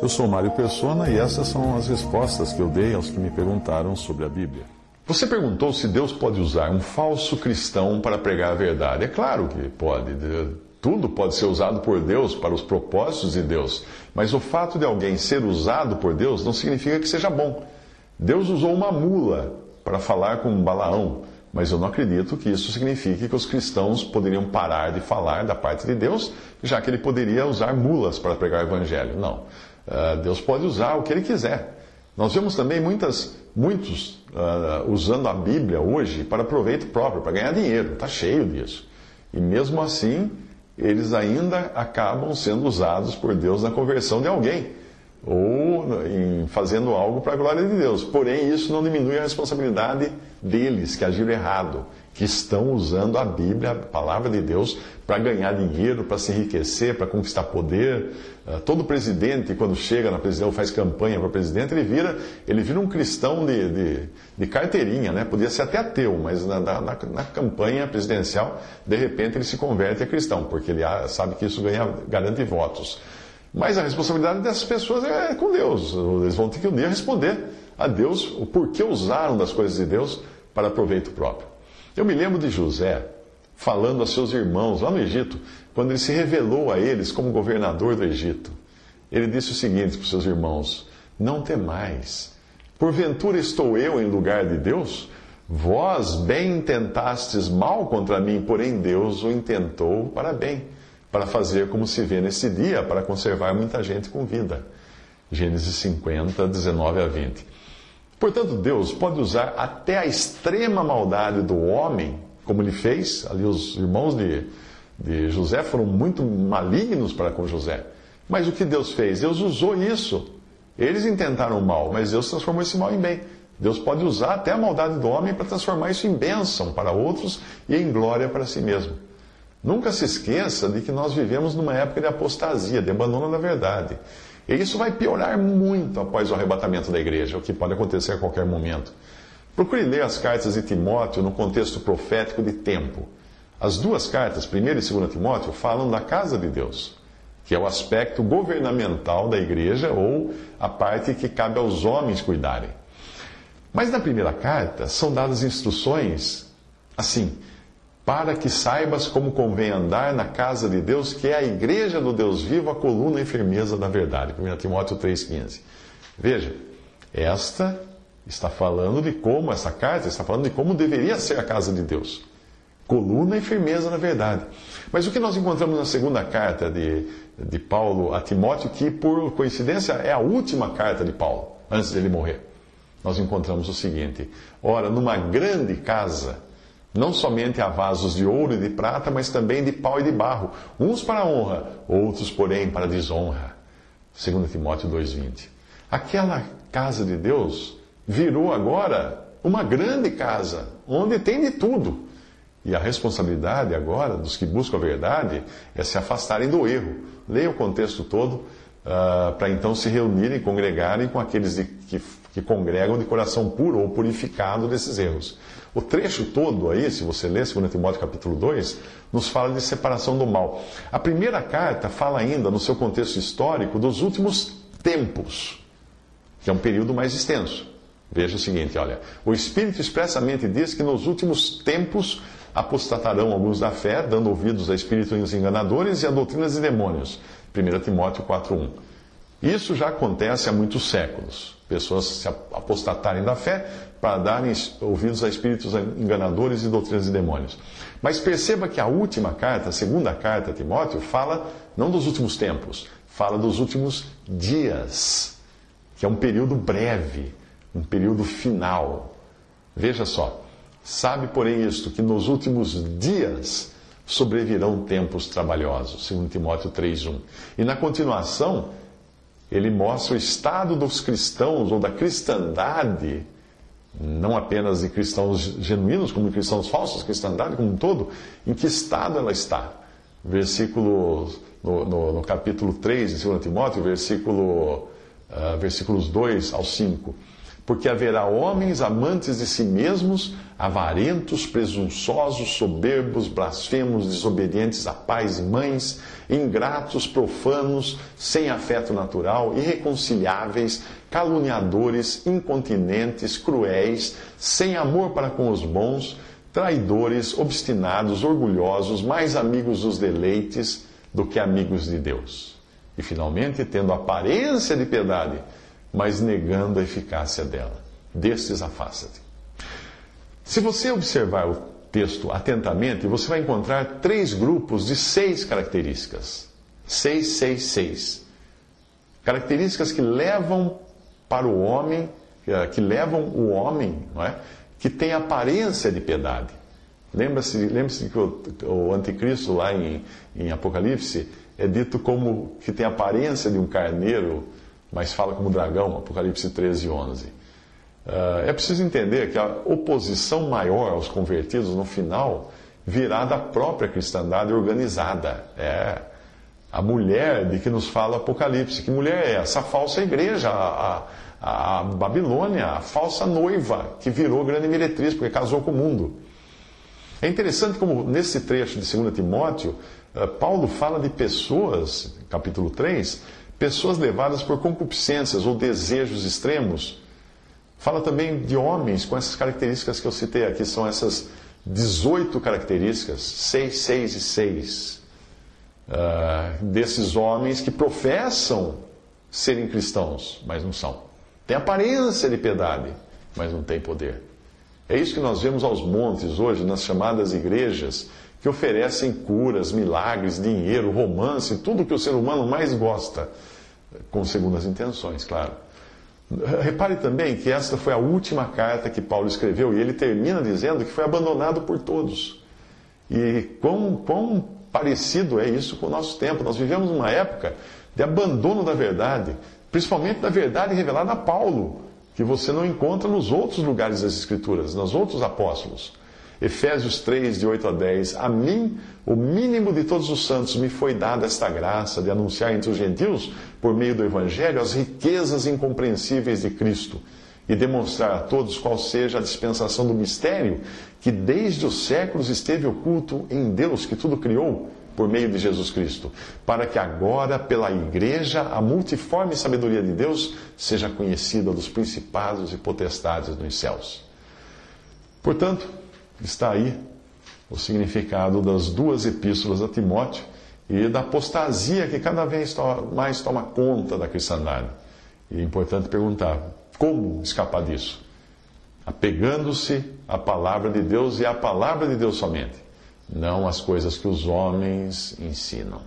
Eu sou Mário Persona e essas são as respostas que eu dei aos que me perguntaram sobre a Bíblia. Você perguntou se Deus pode usar um falso cristão para pregar a verdade. É claro que pode. Tudo pode ser usado por Deus para os propósitos de Deus. Mas o fato de alguém ser usado por Deus não significa que seja bom. Deus usou uma mula para falar com Balaão, mas eu não acredito que isso signifique que os cristãos poderiam parar de falar da parte de Deus, já que ele poderia usar mulas para pregar o evangelho. Não. Uh, Deus pode usar o que ele quiser. Nós vemos também muitas, muitos uh, usando a Bíblia hoje para proveito próprio, para ganhar dinheiro. Está cheio disso. E mesmo assim, eles ainda acabam sendo usados por Deus na conversão de alguém ou em fazendo algo para a glória de Deus. Porém, isso não diminui a responsabilidade deles que agiram errado, que estão usando a Bíblia, a palavra de Deus, para ganhar dinheiro, para se enriquecer, para conquistar poder. Ah, todo presidente, quando chega na presidência ou faz campanha para presidente, ele vira, ele vira um cristão de, de, de carteirinha, né? Podia ser até ateu, mas na, na, na, campanha presidencial, de repente ele se converte a cristão, porque ele sabe que isso ganha, garante votos. Mas a responsabilidade dessas pessoas é com Deus. Eles vão ter que um dia responder a Deus o porquê usaram das coisas de Deus para proveito próprio. Eu me lembro de José falando a seus irmãos lá no Egito, quando ele se revelou a eles como governador do Egito. Ele disse o seguinte para os seus irmãos: Não temais, porventura estou eu em lugar de Deus? Vós bem intentastes mal contra mim, porém Deus o intentou para bem para fazer como se vê nesse dia, para conservar muita gente com vida. Gênesis 50, 19 a 20. Portanto, Deus pode usar até a extrema maldade do homem, como ele fez, ali os irmãos de, de José foram muito malignos para com José. Mas o que Deus fez? Deus usou isso. Eles intentaram o mal, mas Deus transformou esse mal em bem. Deus pode usar até a maldade do homem para transformar isso em bênção para outros e em glória para si mesmo. Nunca se esqueça de que nós vivemos numa época de apostasia, de abandono da verdade. E isso vai piorar muito após o arrebatamento da igreja, o que pode acontecer a qualquer momento. Procure ler as cartas de Timóteo no contexto profético de tempo. As duas cartas, 1 e 2 Timóteo, falam da casa de Deus, que é o aspecto governamental da igreja ou a parte que cabe aos homens cuidarem. Mas na primeira carta são dadas instruções assim para que saibas como convém andar na casa de Deus, que é a igreja do Deus vivo, a coluna e firmeza da verdade. 1 Timóteo 3,15. Veja, esta está falando de como, essa carta está falando de como deveria ser a casa de Deus. Coluna e firmeza na verdade. Mas o que nós encontramos na segunda carta de, de Paulo a Timóteo, que por coincidência é a última carta de Paulo, antes dele morrer. Nós encontramos o seguinte: ora, numa grande casa não somente há vasos de ouro e de prata, mas também de pau e de barro, uns para honra, outros, porém, para desonra. 2 Timóteo 2,20. Aquela casa de Deus virou agora uma grande casa, onde tem de tudo. E a responsabilidade agora dos que buscam a verdade é se afastarem do erro. Leia o contexto todo uh, para então se reunirem, congregarem com aqueles de, que, que congregam de coração puro ou purificado desses erros. O trecho todo aí, se você ler 2 Timóteo capítulo 2, nos fala de separação do mal. A primeira carta fala ainda, no seu contexto histórico, dos últimos tempos, que é um período mais extenso. Veja o seguinte, olha, o Espírito expressamente diz que nos últimos tempos apostatarão alguns da fé, dando ouvidos a espíritos enganadores e a doutrinas de demônios. 1 Timóteo 4.1. Isso já acontece há muitos séculos. Pessoas se apostatarem da fé para darem ouvidos a espíritos enganadores e doutrinas de demônios. Mas perceba que a última carta, a segunda carta a Timóteo, fala não dos últimos tempos, fala dos últimos dias, que é um período breve, um período final. Veja só, sabe, porém, isto, que nos últimos dias sobrevirão tempos trabalhosos. 2 Timóteo 3,1. E na continuação, ele mostra o estado dos cristãos ou da cristandade, não apenas de cristãos genuínos, como de cristãos falsos, cristandade como um todo, em que estado ela está. Versículo, no, no, no capítulo 3 de 2 Timóteo, versículo, uh, versículos 2 ao 5 porque haverá homens amantes de si mesmos, avarentos, presunçosos, soberbos, blasfemos, desobedientes a pais e mães, ingratos, profanos, sem afeto natural, irreconciliáveis, caluniadores, incontinentes, cruéis, sem amor para com os bons, traidores, obstinados, orgulhosos, mais amigos dos deleites do que amigos de Deus. E finalmente, tendo aparência de piedade, mas negando a eficácia dela. Destes afasta-te. Se você observar o texto atentamente, você vai encontrar três grupos de seis características. Seis, seis, seis. Características que levam para o homem, que levam o homem, não é? que tem aparência de piedade. Lembra-se lembra que o, o, anticristo lá em, em Apocalipse é dito como que tem aparência de um carneiro mas fala como dragão, Apocalipse 13, 11. Uh, é preciso entender que a oposição maior aos convertidos no final virá da própria cristandade organizada. É a mulher de que nos fala Apocalipse. Que mulher é essa? A falsa igreja, a, a, a Babilônia, a falsa noiva que virou grande meretriz porque casou com o mundo. É interessante como nesse trecho de 2 Timóteo, uh, Paulo fala de pessoas, capítulo 3, pessoas levadas por concupiscências ou desejos extremos. Fala também de homens com essas características que eu citei aqui, são essas 18 características, 6, 6 e 6, uh, ah, desses homens que professam serem cristãos, mas não são. Tem aparência de piedade, mas não tem poder. É isso que nós vemos aos montes hoje, nas chamadas igrejas, que oferecem curas, milagres, dinheiro, romance, tudo que o ser humano mais gosta, com segundas intenções, claro. Repare também que esta foi a última carta que Paulo escreveu e ele termina dizendo que foi abandonado por todos. E quão, quão parecido é isso com o nosso tempo. Nós vivemos uma época de abandono da verdade, principalmente da verdade revelada a Paulo, que você não encontra nos outros lugares das Escrituras, nos outros apóstolos. Efésios 3, de 8 a 10. A mim, o mínimo de todos os santos, me foi dada esta graça de anunciar entre os gentios, por meio do Evangelho, as riquezas incompreensíveis de Cristo e demonstrar a todos qual seja a dispensação do mistério que desde os séculos esteve oculto em Deus que tudo criou por meio de Jesus Cristo, para que agora, pela Igreja, a multiforme sabedoria de Deus seja conhecida dos principados e potestades nos céus. Portanto, está aí o significado das duas epístolas a Timóteo e da apostasia que cada vez mais toma conta da cristandade. E é importante perguntar: como escapar disso? Apegando-se à palavra de Deus e à palavra de Deus somente, não às coisas que os homens ensinam.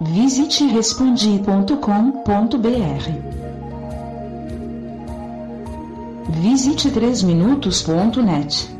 Visite respondi.com.br Visite 3minutos.net.